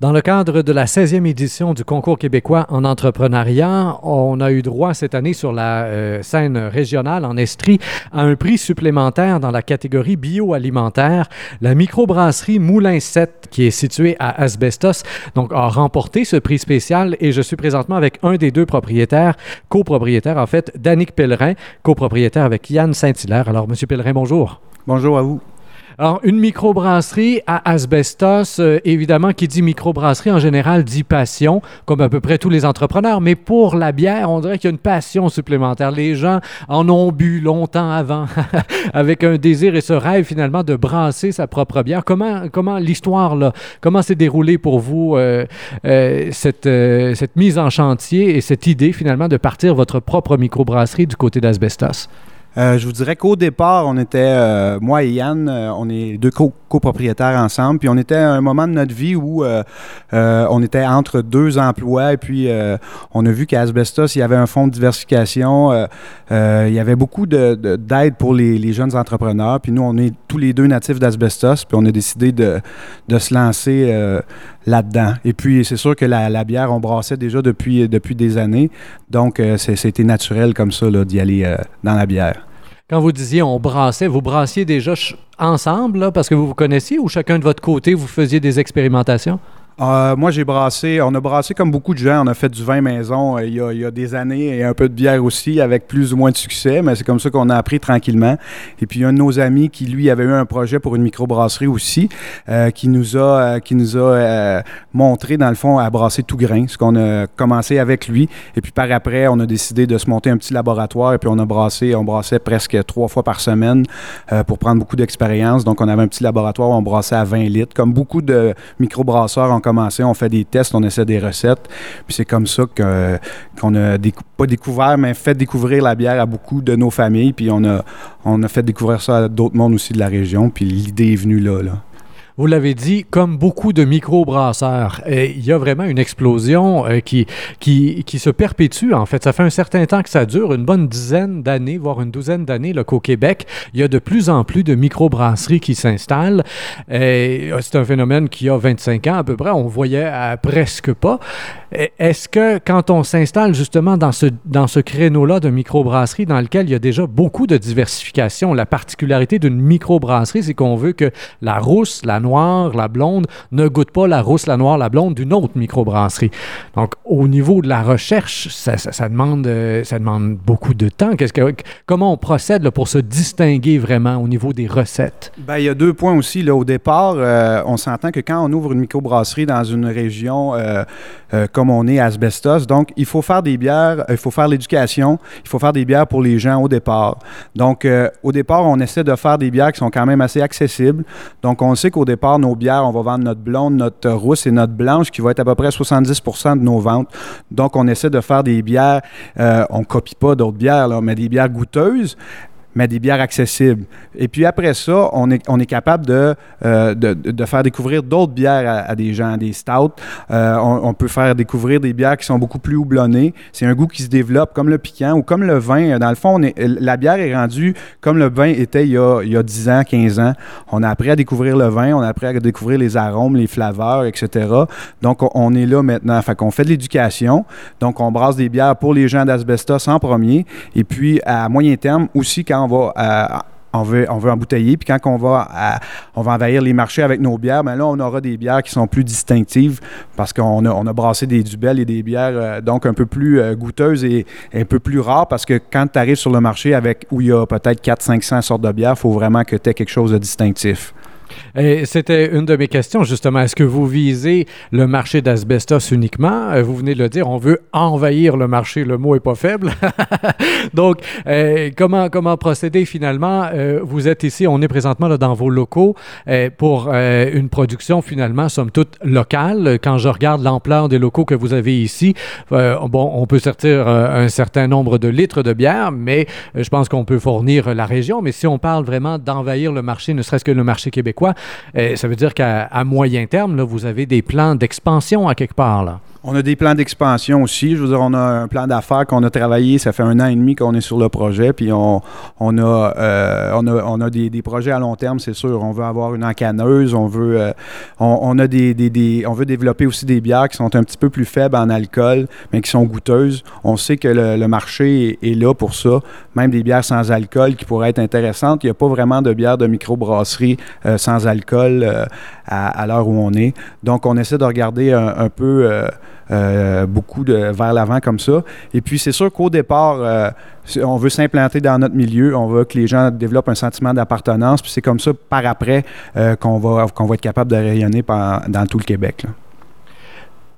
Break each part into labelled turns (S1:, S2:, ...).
S1: Dans le cadre de la 16e édition du concours québécois en entrepreneuriat, on a eu droit cette année sur la euh, scène régionale en Estrie à un prix supplémentaire dans la catégorie bioalimentaire. La microbrasserie Moulin 7, qui est située à Asbestos, donc a remporté ce prix spécial et je suis présentement avec un des deux propriétaires, copropriétaire en fait, Danick Pellerin, copropriétaire avec Yann Saint-Hilaire. Alors, Monsieur Pellerin, bonjour.
S2: Bonjour à vous.
S1: Alors, une microbrasserie à asbestos, euh, évidemment, qui dit microbrasserie en général dit passion, comme à peu près tous les entrepreneurs, mais pour la bière, on dirait qu'il y a une passion supplémentaire. Les gens en ont bu longtemps avant, avec un désir et ce rêve finalement de brasser sa propre bière. Comment, comment l'histoire, là, comment s'est déroulée pour vous euh, euh, cette, cette mise en chantier et cette idée finalement de partir votre propre microbrasserie du côté d'asbestos?
S2: Euh, je vous dirais qu'au départ, on était, euh, moi et Yann, euh, on est deux copropriétaires ensemble, puis on était à un moment de notre vie où on était entre deux emplois, et puis on a vu qu'à Asbestos, il y avait un fonds de diversification, il y avait beaucoup d'aide de, pour les, les, jeunes entrepreneurs, puis nous, on est tous les deux natifs d'Asbestos, puis on a décidé de, se lancer là-dedans. Et puis, c'est sûr que la, bière, on brassait déjà depuis, depuis des années, donc c'était naturel comme ça d'y aller dans la bière.
S1: Quand vous disiez on brassait, vous brassiez déjà ensemble parce que vous vous connaissiez ou chacun de votre côté, vous faisiez des expérimentations?
S2: Euh, moi, j'ai brassé, on a brassé comme beaucoup de gens. On a fait du vin maison euh, il, y a, des années et un peu de bière aussi, avec plus ou moins de succès, mais c'est comme ça qu'on a appris tranquillement. Et puis, y un de nos amis qui, lui, avait eu un projet pour une microbrasserie aussi, euh, qui nous a, qui nous a montré, dans le fond, à brasser tout grain, ce qu'on a commencé avec lui. Et puis, par après, on a décidé de se monter un petit laboratoire et puis on a brassé, on brassait presque trois fois par semaine pour prendre beaucoup d'expérience. Donc, on avait un petit laboratoire où on brassait à 20 litres, comme beaucoup de microbrasseurs en on fait des tests, on essaie des recettes. Puis c'est comme ça qu'on a pas découvert, mais fait découvrir la bière à beaucoup de nos familles. Puis on a, fait découvrir ça à d'autres mondes aussi de la région. Puis l'idée est venue là
S1: vous l'avez dit, comme beaucoup de microbrasseurs, il y a vraiment une explosion euh, qui, qui, qui, se perpétue. En fait, ça fait un certain temps que ça dure, une bonne dizaine d'années, voire une douzaine d'années qu'au Québec. Il y a de plus en plus de microbrasseries qui s'installent. Euh, c'est un phénomène qui a 25 ans à peu près. On voyait presque pas. Est-ce que quand on s'installe justement dans ce, dans ce créneau-là de microbrasserie dans lequel il y a déjà beaucoup de diversification, la particularité d'une microbrasserie, c'est qu'on veut que la rousse, la noire, la blonde ne goûte pas la rousse, la noire, la blonde d'une autre microbrasserie. Donc, au niveau de la recherche, ça, ça, demande, euh, ça demande beaucoup de temps. Qu'est-ce que, comment on procède là, pour se distinguer vraiment au niveau des recettes?
S2: Bien, il y a deux points aussi. Là. Au départ, euh, on s'entend que quand on ouvre une microbrasserie dans une région euh, comme on est Asbestos. Donc, il faut faire des bières, euh, il faut faire l'éducation, il faut faire des bières pour les gens au départ. Donc, euh, au départ, on essaie de faire des bières qui sont quand même assez accessibles. Donc, on sait qu'au départ, nos bières, on va vendre notre blonde, notre rousse et notre blanche qui va être à peu près 70% de nos ventes. Donc, on essaie de faire des bières, euh, on copie pas d'autres bières, mais des bières goûteuses mais des bières accessibles. Et puis après ça, on est, on est capable de, euh, de, de, faire découvrir d'autres bières à, des gens, des stouts. Euh, on, peut faire découvrir des bières qui sont beaucoup plus houblonnées. C'est un goût qui se développe comme le piquant ou comme le vin. Dans le fond, la bière est rendue comme le vin était il y, a, il y a 10 ans, 15 ans. On a appris à découvrir le vin, on a appris à découvrir les arômes, les flaveurs, etc. Donc, on, est là maintenant. Fait qu'on fait de l'éducation. Donc, on brasse des bières pour les gens d'Asbestos en premier. Et puis, à moyen terme aussi, quand on va euh, on veut, on embouteiller. Puis quand on va, on va envahir les marchés avec nos bières, ben là, on aura des bières qui sont plus distinctives parce qu'on a, on a brassé des dubelles et des bières euh, donc un peu plus euh, goûteuses et, un peu plus rares parce que quand tu arrives sur le marché avec où il y a peut-être 400-500 sortes de bières, il faut vraiment que tu aies quelque chose de distinctif.
S1: C'était une de mes questions, justement. Est-ce que vous visez le marché d'asbestos uniquement? Euh, vous venez de le dire, on veut envahir le marché. Le mot est pas faible. Donc, euh, comment, comment procéder finalement? Euh, vous êtes ici, on est présentement là, dans vos locaux pour une production finalement, somme toute, locale. Quand je regarde l'ampleur des locaux que vous avez ici, bon, on peut sortir un certain nombre de litres de bière, mais je pense qu'on peut fournir la région. Mais si on parle vraiment d'envahir le marché, ne serait-ce que le marché québécois, euh, ça veut dire qu'à moyen terme, vous avez des plans d'expansion à quelque part. Là.
S2: On a des plans d'expansion aussi. Je veux dire, on a un plan d'affaires qu'on a travaillé. Ça fait un an et demi qu'on est sur le projet. Puis on, euh, a, on a des, projets à long terme, c'est sûr. On veut avoir une encaneuse. On veut, euh, on, veut développer aussi des bières qui sont un petit peu plus faibles en alcool, mais qui sont goûteuses. On sait que le, marché est, là pour ça. Même des bières sans alcool qui pourraient être intéressantes. Il n'y a pas vraiment de bières de microbrasserie euh, sans alcool euh, à, l'heure où on est. Donc, on essaie de regarder un peu euh, beaucoup vers l'avant comme ça. Et puis, c'est sûr qu'au départ, euh, on veut s'implanter dans notre milieu, on veut que les gens développent un sentiment d'appartenance, puis c'est comme ça, par après, euh, qu'on va, va être capable de rayonner dans tout le Québec.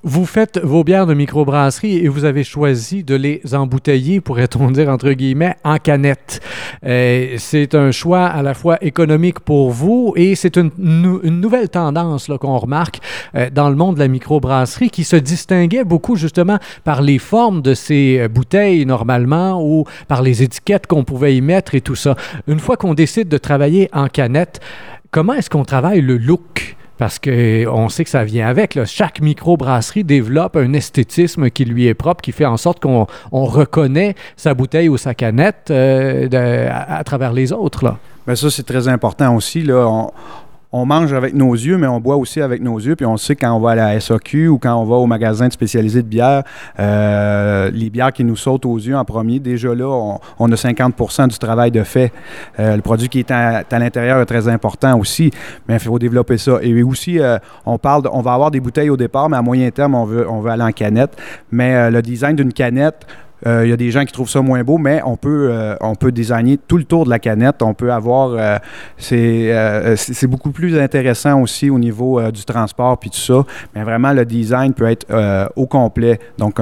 S1: Vous faites vos bières de microbrasserie et vous avez choisi de les embouteiller, pourrait-on dire entre guillemets, en canette. Euh, c'est un choix à la fois économique pour vous et c'est une, nouvelle tendance qu'on remarque euh, dans le monde de la microbrasserie qui se distinguait beaucoup justement par les formes de ces bouteilles normalement ou par les étiquettes qu'on pouvait y mettre et tout ça. Une fois qu'on décide de travailler en canette, comment est-ce qu'on travaille le look? Parce qu'on sait que ça vient avec. Là. Chaque microbrasserie développe un esthétisme qui lui est propre, qui fait en sorte qu'on on reconnaît sa bouteille ou sa canette euh, à, travers les autres. Là.
S2: Bien, ça, c'est très important aussi. On mange avec nos yeux, mais on boit aussi avec nos yeux. Puis on sait quand on va à la SAQ ou quand on va au magasin spécialisé de bière, euh, les bières qui nous sautent aux yeux en premier, déjà là, on, a 50% du travail de fait. Euh, le produit qui est à, l'intérieur est très important aussi, mais il faut développer ça. Et aussi, euh, on parle, de, on va avoir des bouteilles au départ, mais à moyen terme, on veut, on veut aller en canette. Mais le design d'une canette, il euh, y a des gens qui trouvent ça moins beau, mais on peut, euh, designer tout le tour de la canette. On peut avoir. Euh, c'est beaucoup plus intéressant aussi au niveau du transport puis tout ça. Mais vraiment, le design peut être au complet. Donc,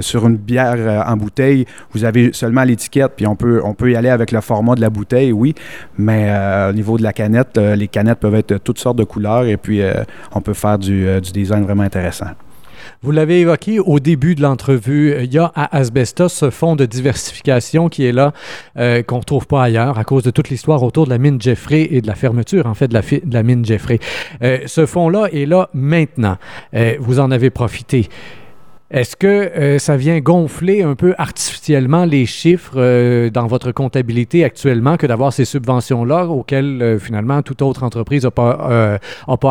S2: sur une bière en bouteille, vous avez seulement l'étiquette, puis on peut, y aller avec le format de la bouteille, oui. Mais au niveau de la canette, les canettes peuvent être toutes sortes de couleurs et puis on peut faire du design vraiment intéressant.
S1: Vous l'avez évoqué au début de l'entrevue, il y a à Asbestos ce fonds de diversification qui est là, euh, qu'on ne trouve pas ailleurs à cause de toute l'histoire autour de la mine Jeffrey et de la fermeture, en fait, de la, mine Jeffrey. Euh, ce fonds-là est là maintenant. Euh, vous en avez profité. Est-ce que euh, ça vient gonfler un peu artificiellement les chiffres euh, dans votre comptabilité actuellement que d'avoir ces subventions-là auxquelles euh, finalement toute autre entreprise n'a pas,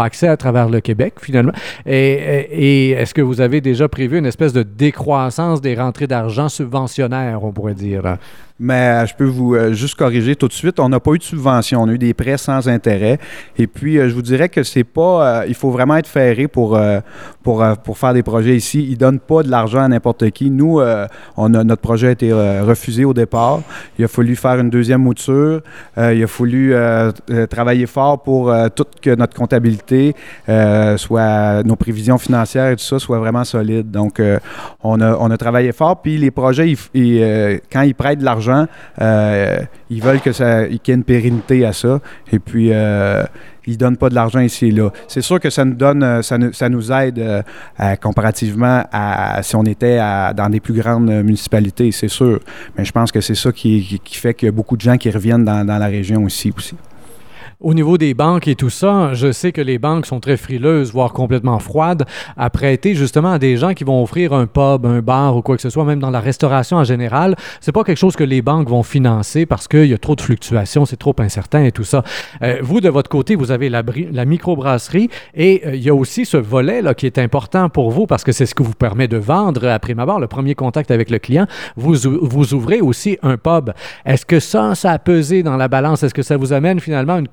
S1: accès à travers le Québec finalement? Et, et est-ce que vous avez déjà prévu une espèce de décroissance des rentrées d'argent subventionnaires, on pourrait dire?
S2: Mais je peux vous euh, juste corriger tout de suite. On n'a pas eu de subvention. On a eu des prêts sans intérêt. Et puis, euh, je vous dirais que c'est pas. Euh, il faut vraiment être ferré pour, pour, pour faire des projets ici. Ils ne donnent pas de l'argent à n'importe qui. Nous, on a, notre projet a été refusé au départ. Il a fallu faire une deuxième mouture. il a fallu travailler fort pour toute que notre comptabilité, soit nos prévisions financières et tout ça, soit vraiment solide. Donc, on, a, on a travaillé fort. Puis, les projets, ils, quand ils prêtent de l'argent, euh, ils veulent que ça, qu'il y ait une pérennité à ça. Et puis, euh, ils ne donnent pas de l'argent ici et là. C'est sûr que ça nous donne, nous, ça nous aide euh, comparativement à, si on était dans des plus grandes municipalités, c'est sûr. Mais je pense que c'est ça qui, fait qu'il y a beaucoup de gens qui reviennent dans, la région aussi.
S1: Au niveau des banques et tout ça, je sais que les banques sont très frileuses, voire complètement froides, à prêter justement à des gens qui vont offrir un pub, un bar ou quoi que ce soit, même dans la restauration en général. C'est pas quelque chose que les banques vont financer parce qu'il y a trop de fluctuations, c'est trop incertain et tout ça. Euh, vous, de votre côté, vous avez la, la microbrasserie et euh, il y a aussi ce volet là qui est important pour vous parce que c'est ce qui vous permet de vendre après ma barre, le premier contact avec le client. Vous, vous ouvrez aussi un pub. Est-ce que ça, ça a pesé dans la balance? Est-ce que ça vous amène finalement une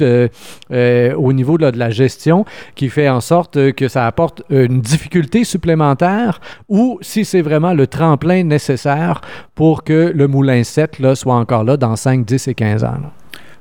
S1: euh, euh, au niveau de la gestion qui fait en sorte que ça apporte une difficulté supplémentaire ou si c'est vraiment le tremplin nécessaire pour que le moulin 7 là, soit encore là dans 5, 10 et 15 ans?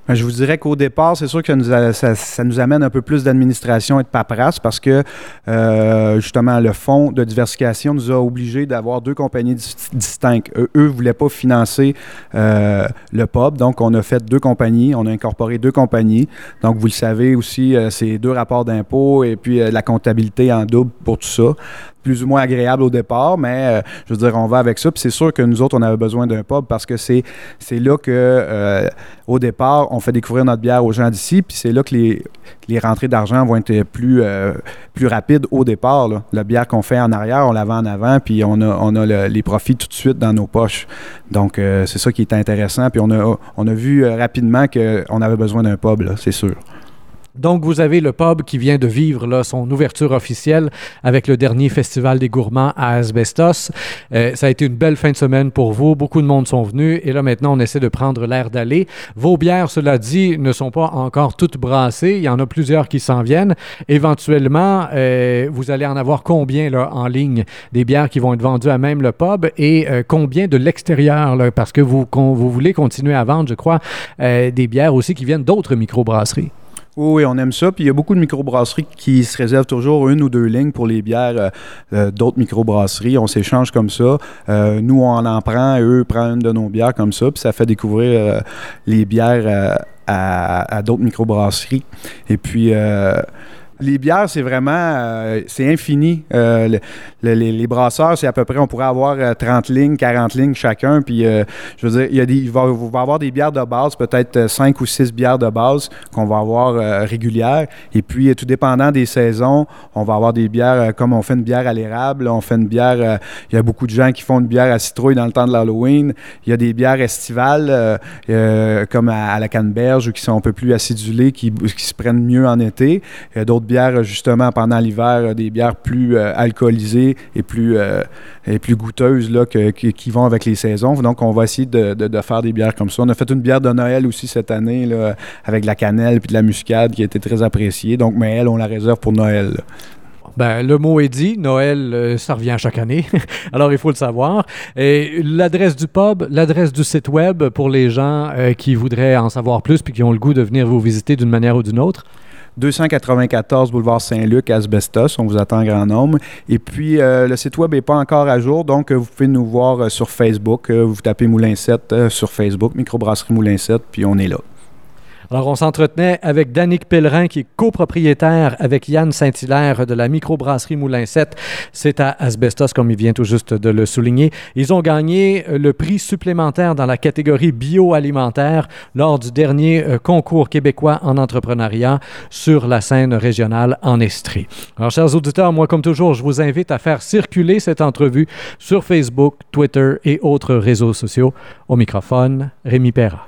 S2: Je vous dirais qu'au départ, c'est sûr que ça, nous amène un peu plus d'administration et de paperasse parce que euh, justement le fonds de diversification nous a obligés d'avoir deux compagnies distinctes. Eux ne voulaient pas financer euh, le pub, donc on a fait deux compagnies, on a incorporé deux compagnies. Donc vous le savez aussi, euh, c'est deux rapports d'impôts et puis euh, la comptabilité en double pour tout ça. Plus ou moins agréable au départ, mais je veux dire, on va avec ça. Puis c'est sûr que nous autres, on avait besoin d'un pub parce que c'est, c'est là que, au départ, on fait découvrir notre bière aux gens d'ici. Puis c'est là que les, les rentrées d'argent vont être plus, plus rapides au départ. La bière qu'on fait en arrière, on la vend en avant, puis on a, on a les profits tout de suite dans nos poches. Donc, c'est ça qui est intéressant. Puis on a, on a vu rapidement qu'on avait besoin d'un pub, c'est sûr.
S1: Donc, vous avez le pub qui vient de vivre là, son ouverture officielle avec le dernier Festival des gourmands à Asbestos. Euh, ça a été une belle fin de semaine pour vous. Beaucoup de monde sont venus. Et là, maintenant, on essaie de prendre l'air d'aller. Vos bières, cela dit, ne sont pas encore toutes brassées. Il y en a plusieurs qui s'en viennent. Éventuellement, euh, vous allez en avoir combien en ligne des bières qui vont être vendues à même le pub? Et euh, combien de l'extérieur? Parce que vous, vous voulez continuer à vendre, je crois, des bières aussi qui viennent d'autres microbrasseries.
S2: Oui, on aime ça. Puis il y a beaucoup de microbrasseries qui se réservent toujours une ou deux lignes pour les bières euh, euh, d'autres microbrasseries. On s'échange comme ça. Euh, nous, on en prend, eux prennent une de nos bières comme ça. Puis ça fait découvrir les bières à, à d'autres microbrasseries. Et puis les bières, c'est vraiment, euh, c'est infini. Euh, les, brasseurs, c'est à peu près, on pourrait avoir 30 euh, lignes, 40 lignes chacun. Puis, je veux dire, il, y a des, il, va, avoir des bières de base, peut-être 5 ou 6 bières de base qu'on va avoir régulières. Et puis, tout dépendant des saisons, on va avoir des bières, comme on fait une bière à l'érable, on fait une bière, il y a beaucoup de gens qui font une bière à citrouille dans le temps de l'Halloween. Il y a des bières estivales, comme à, la canneberge, ou qui sont un peu plus acidulées, qui, qui se prennent mieux en été. Il y a d'autres bières, justement, pendant l'hiver, des bières plus euh, alcoolisées et plus, euh, et plus goûteuses là, qui, vont avec les saisons. Donc, on va essayer de, faire des bières comme ça. On a fait une bière de Noël aussi cette année, là, avec de la cannelle puis de la muscade qui a été très appréciée. Donc, mais elle, on la réserve pour Noël.
S1: Ben, le mot est dit. Noël, euh, ça revient chaque année. Alors, il faut le savoir. Et l'adresse du pub, l'adresse du site web pour les gens qui voudraient en savoir plus puis qui ont le goût de venir vous visiter d'une manière ou d'une autre?
S2: 294 boulevard Saint-Luc, Asbestos. On vous attend en grand nombre. Et puis, euh, le site web n'est pas encore à jour, donc euh, vous pouvez nous voir euh, sur Facebook. vous tapez Moulin 7 sur Facebook, Microbrasserie Moulin 7, puis on est là.
S1: Alors, on s'entretenait avec Danick Pellerin, qui est copropriétaire avec Yann Saint-Hilaire de la microbrasserie Moulin 7. C'est à Asbestos, comme il vient tout juste de le souligner. Ils ont gagné euh, le prix supplémentaire dans la catégorie bioalimentaire lors du dernier euh, concours québécois en entrepreneuriat sur la scène régionale en Estrie. Alors, chers auditeurs, moi, comme toujours, je vous invite à faire circuler cette entrevue sur Facebook, Twitter et autres réseaux sociaux. Au microphone, Rémi Perra.